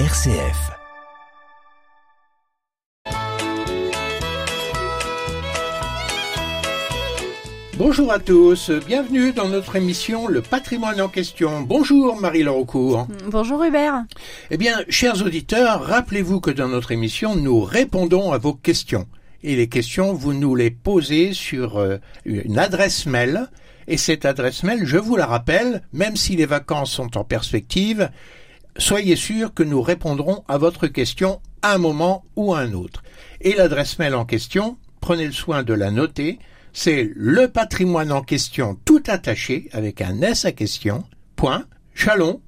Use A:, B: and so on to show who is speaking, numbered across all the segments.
A: RCF.
B: Bonjour à tous, bienvenue dans notre émission Le patrimoine en question. Bonjour Marie Laucourt.
C: Bonjour Hubert.
B: Eh bien, chers auditeurs, rappelez-vous que dans notre émission, nous répondons à vos questions. Et les questions, vous nous les posez sur euh, une adresse mail. Et cette adresse mail, je vous la rappelle, même si les vacances sont en perspective, soyez sûr que nous répondrons à votre question à un moment ou à un autre. Et l'adresse mail en question, prenez le soin de la noter, c'est le patrimoine en question tout attaché avec un S à question, point, chalon,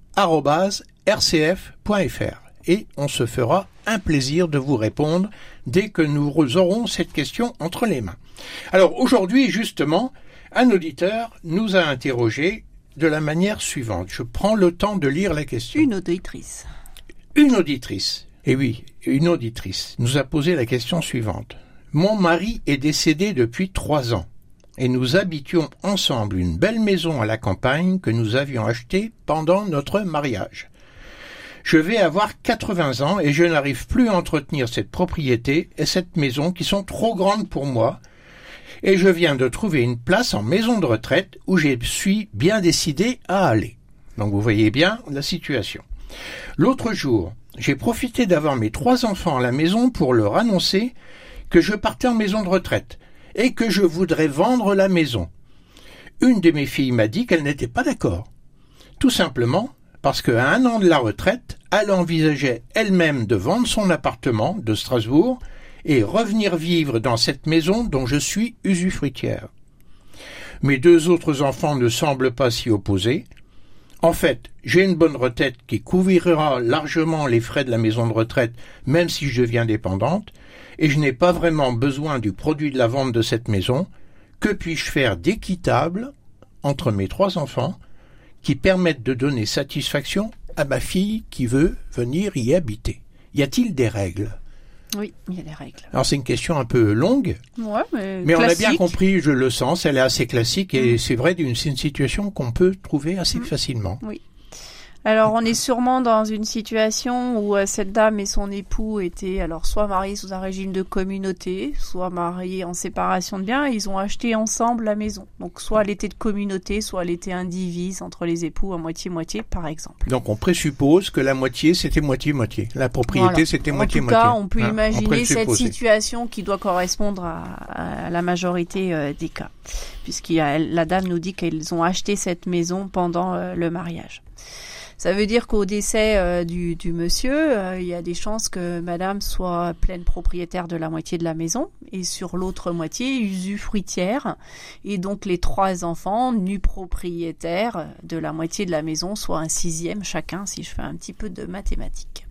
B: rcf.fr. Et on se fera un plaisir de vous répondre dès que nous aurons cette question entre les mains. Alors aujourd'hui, justement, un auditeur nous a interrogé de la manière suivante. Je prends le temps de lire la question.
C: Une auditrice.
B: Une auditrice. Et oui, une auditrice nous a posé la question suivante. Mon mari est décédé depuis trois ans et nous habitions ensemble une belle maison à la campagne que nous avions achetée pendant notre mariage. Je vais avoir 80 ans et je n'arrive plus à entretenir cette propriété et cette maison qui sont trop grandes pour moi et je viens de trouver une place en maison de retraite où je suis bien décidé à aller. Donc vous voyez bien la situation. L'autre jour, j'ai profité d'avoir mes trois enfants à la maison pour leur annoncer que je partais en maison de retraite et que je voudrais vendre la maison. Une de mes filles m'a dit qu'elle n'était pas d'accord. Tout simplement parce qu'à un an de la retraite, elle envisageait elle-même de vendre son appartement de Strasbourg et revenir vivre dans cette maison dont je suis usufruitière. Mes deux autres enfants ne semblent pas s'y opposer. En fait, j'ai une bonne retraite qui couvrira largement les frais de la maison de retraite, même si je deviens dépendante, et je n'ai pas vraiment besoin du produit de la vente de cette maison, que puis-je faire d'équitable entre mes trois enfants qui permettent de donner satisfaction à ma fille qui veut venir y habiter? Y a-t-il des règles?
C: Oui, il y a des règles.
B: Alors c'est une question un peu longue,
C: Ouais, mais,
B: mais on a bien compris, je le sens, elle est assez classique et
C: Mm.
B: c'est vrai, d'une- c'est une situation qu'on peut trouver assez facilement.
C: Alors, on est sûrement dans une situation où euh, cette dame et son époux étaient alors soit mariés sous un régime de communauté, soit mariés en séparation de biens. Et ils ont acheté ensemble la maison. Donc, soit elle était de communauté, soit elle était indivise entre les époux à moitié-moitié, par exemple.
B: Donc on présuppose que la moitié c'était moitié-moitié. La propriété
C: Voilà.
B: c'était
C: En tout
B: moitié-moitié.
C: cas, on peut
B: Hein,
C: imaginer cette situation qui doit correspondre à, à la majorité euh, des cas, a, la dame nous dit qu'ils ont acheté cette maison pendant euh, le mariage. Ça veut dire qu'au décès euh, du, monsieur, euh, il y a des chances que madame soit pleine propriétaire de la moitié de la maison et sur l'autre moitié usufruitière et donc les trois enfants nus propriétaires de la moitié de la maison, soit un sixième chacun si je fais un petit peu de mathématiques.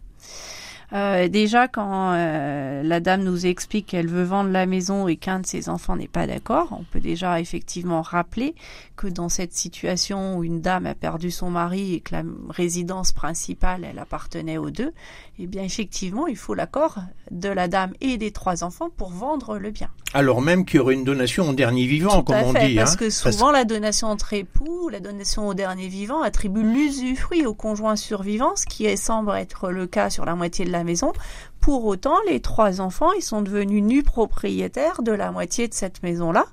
C: Euh, déjà, quand euh, la dame nous explique qu'elle veut vendre la maison et qu'un de ses enfants n'est pas d'accord, on peut déjà effectivement rappeler que dans cette situation où une dame a perdu son mari et que la résidence principale, elle appartenait aux deux, eh bien effectivement, il faut l'accord de la dame et des trois enfants pour vendre le bien.
B: Alors même qu'il y aurait une donation au dernier vivant,
C: Tout
B: comme
C: à
B: on
C: fait,
B: dit.
C: parce
B: hein.
C: que souvent la donation entre époux, la donation au dernier vivant attribue l'usufruit au conjoint survivant, ce qui est- semble être le cas sur la moitié de la maison. Pour autant, les trois enfants, ils sont devenus nus propriétaires de la moitié de cette maison-là.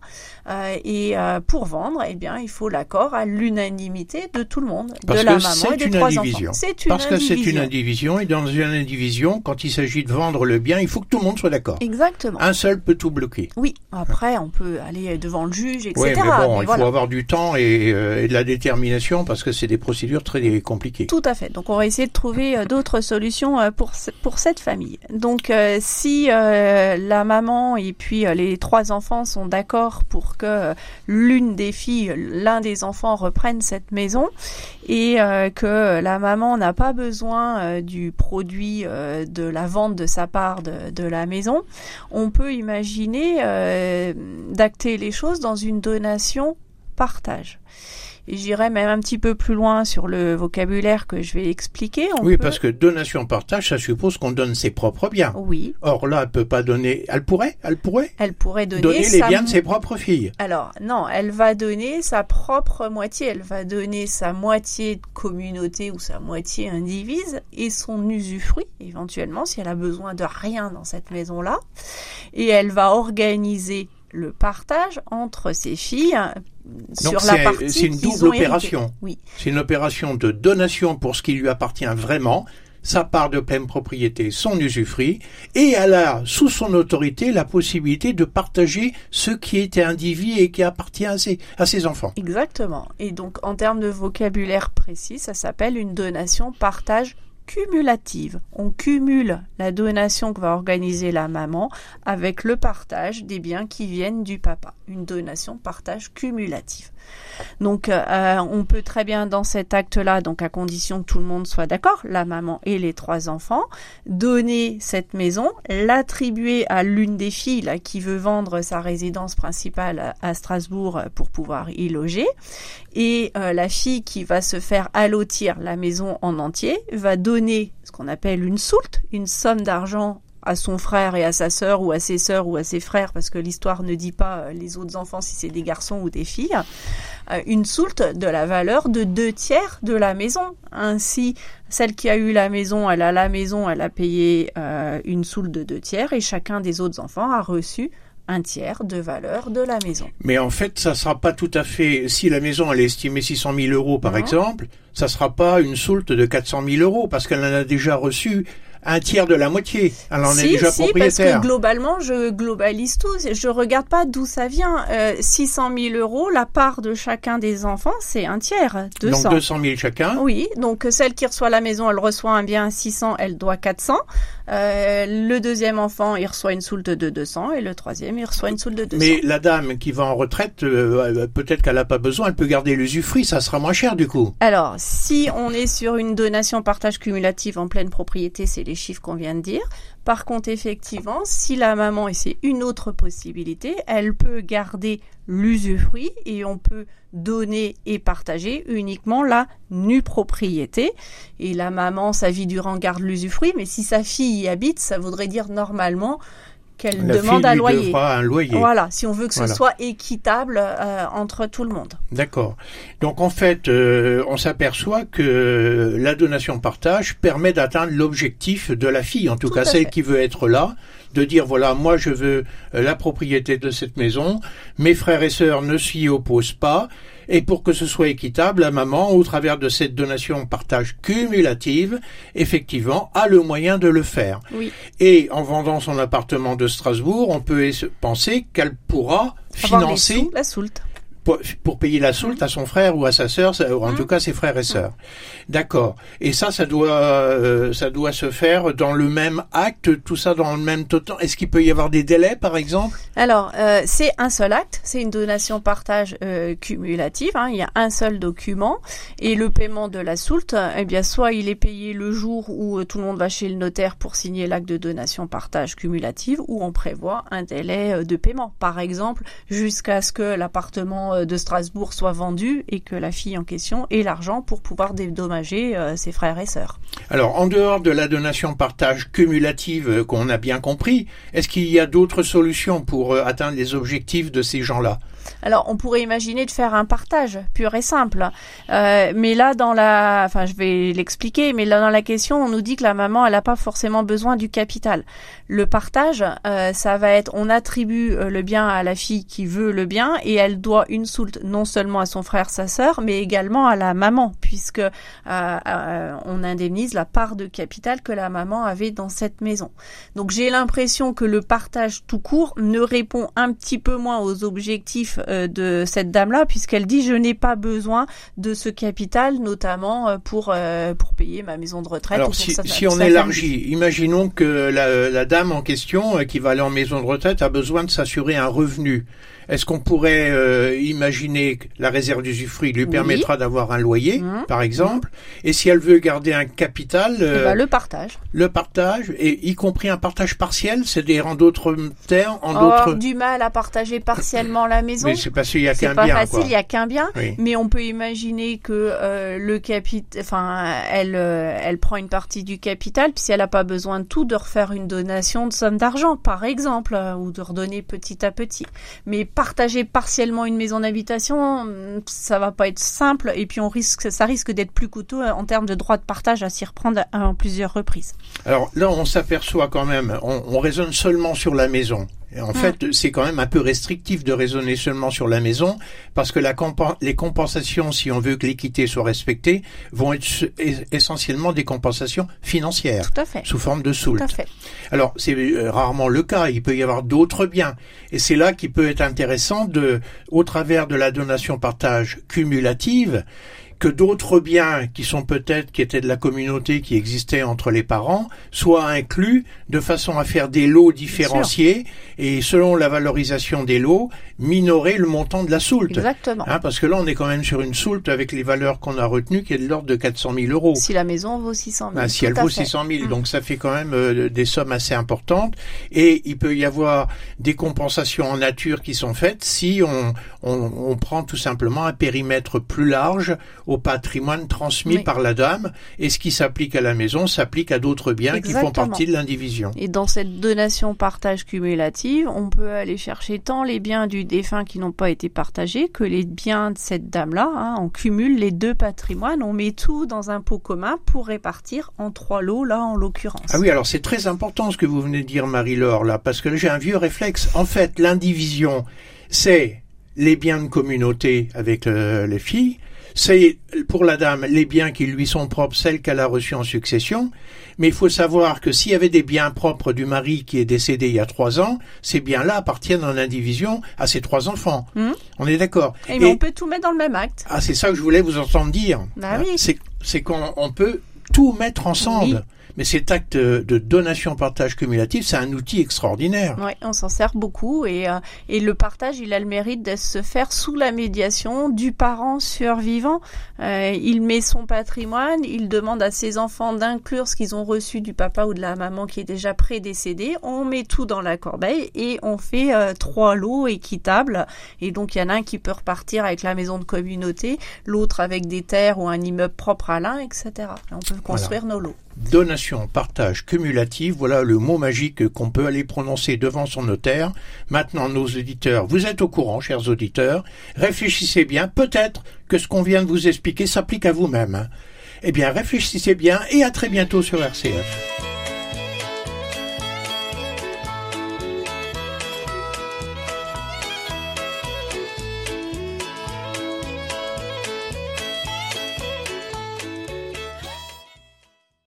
C: Euh, et euh, pour vendre, eh bien, il faut l'accord à l'unanimité de tout le monde,
B: Parce
C: de la maman et des trois
B: indivision.
C: enfants. C'est une
B: Parce que c'est une
C: indivision.
B: et dans une indivision, quand il s'agit de vendre le bien, il faut que tout le monde soit d'accord.
C: Exactement.
B: Un seul peut tout bloquer.
C: Oui, après, on peut aller devant le juge, etc.
B: Oui, mais bon,
C: mais
B: il
C: voilà.
B: faut avoir du temps et, euh, et de la détermination parce que c'est des procédures très compliquées.
C: Tout à fait. Donc on va essayer de trouver euh, d'autres solutions euh, pour ce- pour cette famille. Donc euh, si euh, la maman et puis euh, les trois enfants sont d'accord pour que l'une des filles, l'un des enfants reprenne cette maison et que la maman n'a pas besoin du produit de la vente de sa part de, la maison, on peut imaginer d'acter les choses dans une donation partage. Et j'irai même un petit peu plus loin sur le vocabulaire que je vais expliquer.
B: On oui, parce que donation partage, ça suppose qu'on donne ses propres biens.
C: Oui.
B: Or là, elle peut pas donner. Elle pourrait, elle pourrait.
C: Elle pourrait donner,
B: donner les biens de ses propres filles.
C: Alors non, elle va donner sa propre moitié. Elle va donner sa moitié de communauté ou sa moitié indivise et son usufruit éventuellement si elle a besoin de rien dans cette maison-là. Et elle va organiser le partage entre ses filles sur la partie
B: C'est une double opération.
C: Oui.
B: C'est une opération de donation pour ce qui lui appartient vraiment, sa part de pleine propriété, son usufruit, et elle a sous son autorité la possibilité de partager ce qui était individu et qui appartient à ses, à ses enfants.
C: Exactement. Et donc en termes de vocabulaire précis, ça s'appelle une donation partage cumulative. On cumule la donation que va organiser la maman avec le partage des biens qui viennent du papa. Une donation partage cumulative. Donc euh, on peut très bien dans cet acte-là, donc à condition que tout le monde soit d'accord, la maman et les trois enfants, donner cette maison, l'attribuer à l'une des filles qui veut vendre sa résidence principale à Strasbourg pour pouvoir y loger, et euh, la fille qui va se faire allotir la maison en entier va donner ce qu'on appelle une soulte, une somme d'argent à son frère et à sa sœur ou à ses sœurs ou à ses frères parce que l'histoire ne dit pas euh, les autres enfants si c'est des garçons ou des filles, euh, une soulte de la valeur de deux tiers de la maison. Ainsi, celle qui a eu la maison, elle a la maison, elle a payé euh, une soulte de deux tiers et chacun des autres enfants a reçu un tiers de valeur de la maison.
B: Mais en fait, ça sera pas tout à fait. Si la maison elle est estimée 600 000 euros par exemple, ça sera pas une soulte de 400 000 euros parce qu'elle en a déjà reçu un tiers de la moitié. Elle en est déjà
C: si,
B: propriétaire.
C: Parce que globalement, je globalise tout. Je regarde pas d'où ça vient. Euh, 600 000 euros, la part de chacun des enfants, c'est un tiers. 200.
B: Donc 200 000 chacun.
C: Oui. Donc celle qui reçoit la maison, elle reçoit un bien 600, elle doit 400. Euh, le deuxième enfant, il reçoit une soulte de 200 et le troisième, il reçoit une soulte de 200.
B: Mais la dame qui va en retraite, euh, peut-être qu'elle n'a pas besoin, elle peut garder l'usufruit, ça sera moins cher du coup.
C: Alors, si on est sur une donation partage cumulative en pleine propriété, c'est les chiffres qu'on vient de dire. Par contre, effectivement, si la maman, et c'est une autre possibilité, elle peut garder l'usufruit et on peut donner et partager uniquement la nue propriété. Et la maman, sa vie durant, garde l'usufruit, mais si sa fille y habite, ça voudrait dire normalement qu'elle demande un loyer.
B: un loyer.
C: Voilà, si on veut que ce soit équitable euh, entre tout le monde.
B: D'accord. Donc en fait, euh, on s'aperçoit que la donation partage permet d'atteindre l'objectif de la fille, en tout, cas celle qui veut être là, de dire voilà, moi je veux euh, la propriété de cette maison, mes frères et sœurs ne s'y opposent pas, et pour que ce soit équitable, la maman, au travers de cette donation partage cumulative, effectivement, a le moyen de le faire.
C: Oui.
B: Et en vendant son appartement de Strasbourg, on peut penser qu'elle pourra financer
C: la soulte
B: pour, payer la soulte à son frère ou à sa sœur, ou en mmh. tout cas ses frères et sœurs. D'accord. Et ça, ça doit, euh, ça doit se faire dans le même acte, tout ça dans le même temps. Est-ce qu'il peut y avoir des délais, par exemple?
C: Alors, euh, c'est un seul acte, c'est une donation partage euh, cumulative. Hein, il y a un seul document et le paiement de la soulte, eh bien, soit il est payé le jour où tout le monde va chez le notaire pour signer l'acte de donation partage cumulative, ou on prévoit un délai de paiement. Par exemple, jusqu'à ce que l'appartement euh, de Strasbourg soit vendu et que la fille en question ait l'argent pour pouvoir dédommager euh, ses frères et sœurs.
B: Alors, en dehors de la donation partage cumulative euh, qu'on a bien compris, est-ce qu'il y a d'autres solutions pour atteindre les objectifs de ces gens-là?
C: Alors, on pourrait imaginer de faire un partage pur et simple. Euh, mais là, dans la, enfin, je vais l'expliquer, mais là, dans la question, on nous dit que la maman, elle n'a pas forcément besoin du capital. Le partage, euh, ça va être, on attribue le bien à la fille qui veut le bien et elle doit une non seulement à son frère, sa sœur, mais également à la maman, puisque on indemnise la part de capital que la maman avait dans cette maison. Donc, j'ai l'impression que le partage tout court ne répond un petit peu moins aux objectifs euh, de cette dame-là, puisqu'elle dit je n'ai pas besoin de ce capital, notamment euh, pour euh, pour payer ma maison de retraite.
B: Alors si, si on élargit, imaginons que la, la, dame en question qui va aller en maison de retraite a besoin de s'assurer un revenu. Est-ce qu'on pourrait euh, imaginer que la réserve d'usufruit lui
C: Oui.
B: permettra d'avoir un loyer,
C: Mhm.
B: par exemple, et si elle veut garder un capital,
C: Eh
B: euh,
C: ben, le partage.
B: le partage, et y compris un partage partiel, c'est-à-dire en d'autres termes, en
C: Avoir
B: d'autres...
C: du mal à partager partiellement la maison.
B: Mais c'est parce qu'il y a
C: C'est
B: qu'un
C: pas
B: bien,
C: facile,
B: quoi.
C: il y a qu'un bien.
B: Oui.
C: Mais on peut imaginer que euh, le capit, enfin, elle, elle prend une partie du capital, puis si elle n'a pas besoin de tout, de refaire une donation de somme d'argent, par exemple, ou de redonner petit à petit. Mais partager partiellement une maison d'habitation, hum, ça va pas être simple, et puis on ça risque d'être plus coûteux euh, en termes de droit de partage à s'y reprendre en plusieurs reprises.
B: Alors là, on s'aperçoit quand même, on raisonne seulement sur la maison. En fait, c'est quand même un peu restrictif de raisonner seulement sur la maison, parce que la compen- les compensations, si on veut que l'équité soit respectée, vont être essentiellement des compensations financières,
C: Tout à fait.
B: sous forme de
C: Tout
B: soult.
C: à fait.
B: Alors, c'est euh, rarement le cas. Il peut y avoir d'autres biens. Et c'est là qu'il peut être intéressant de, au travers de la donation partage cumulative, que d'autres biens qui sont peut-être, qui étaient de la communauté, qui existaient entre les parents, soient inclus de façon à faire des lots différenciés et selon la valorisation des lots, minorer le montant de la soulte.
C: Exactement.
B: Hein, parce que là, on est quand même sur une soulte avec les valeurs qu'on a retenues qui est de l'ordre de 400 000 euros.
C: Si la maison vaut 600 000.
B: Ah, si elle vaut
C: fait.
B: 600 000,
C: Mm.
B: donc ça fait quand même euh, des sommes assez importantes. Et il peut y avoir des compensations en nature qui sont faites si on, on, on prend tout simplement un périmètre plus large au patrimoine transmis
C: Oui.
B: par la dame. Et ce qui s'applique à la maison s'applique à d'autres biens qui font partie de l'indivision.
C: Et dans cette donation partage cumulative, on peut aller chercher tant les biens du défunt qui n'ont pas été partagés que les biens de cette dame-là. hein. on cumule les deux patrimoines, on met tout dans un pot commun pour répartir en trois lots, là en l'occurrence.
B: Ah oui, alors c'est très important ce que vous venez de dire, Marie-Laure, là, parce que j'ai un vieux réflexe. En fait, l'indivision, c'est les biens de communauté avec euh, les filles, c'est pour la dame les biens qui lui sont propres, celles qu'elle a reçues en succession, mais il faut savoir que s'il y avait des biens propres du mari qui est décédé il y a trois ans, ces biens-là appartiennent en indivision à ses trois enfants.
C: Mhm.
B: On est d'accord
C: Et mais on peut tout mettre dans le même acte.
B: ah, c'est ça que je voulais vous entendre dire.
C: Bah
B: Hein,
C: oui.
B: C'est, c'est qu'on on peut tout mettre ensemble.
C: Oui.
B: Mais cet acte de donation-partage cumulatif, c'est un outil extraordinaire.
C: Ouais, on s'en sert beaucoup et, euh, et le partage, il a le mérite de se faire sous la médiation du parent survivant. Euh, il met son patrimoine, il demande à ses enfants d'inclure ce qu'ils ont reçu du papa ou de la maman qui est déjà prédécédé. On met tout dans la corbeille et on fait euh, trois lots équitables. Et donc il y en a un qui peut repartir avec la maison de communauté, l'autre avec des terres ou un immeuble propre à l'un, etc. Et on peut construire nos lots.
B: Donation, partage, cumulatif, voilà le mot magique qu'on peut aller prononcer devant son notaire. Maintenant, nos auditeurs, vous êtes au courant, chers auditeurs. Réfléchissez bien, peut-être que ce qu'on vient de vous expliquer s'applique à vous-même. Eh bien, réfléchissez bien et à très bientôt sur RCF.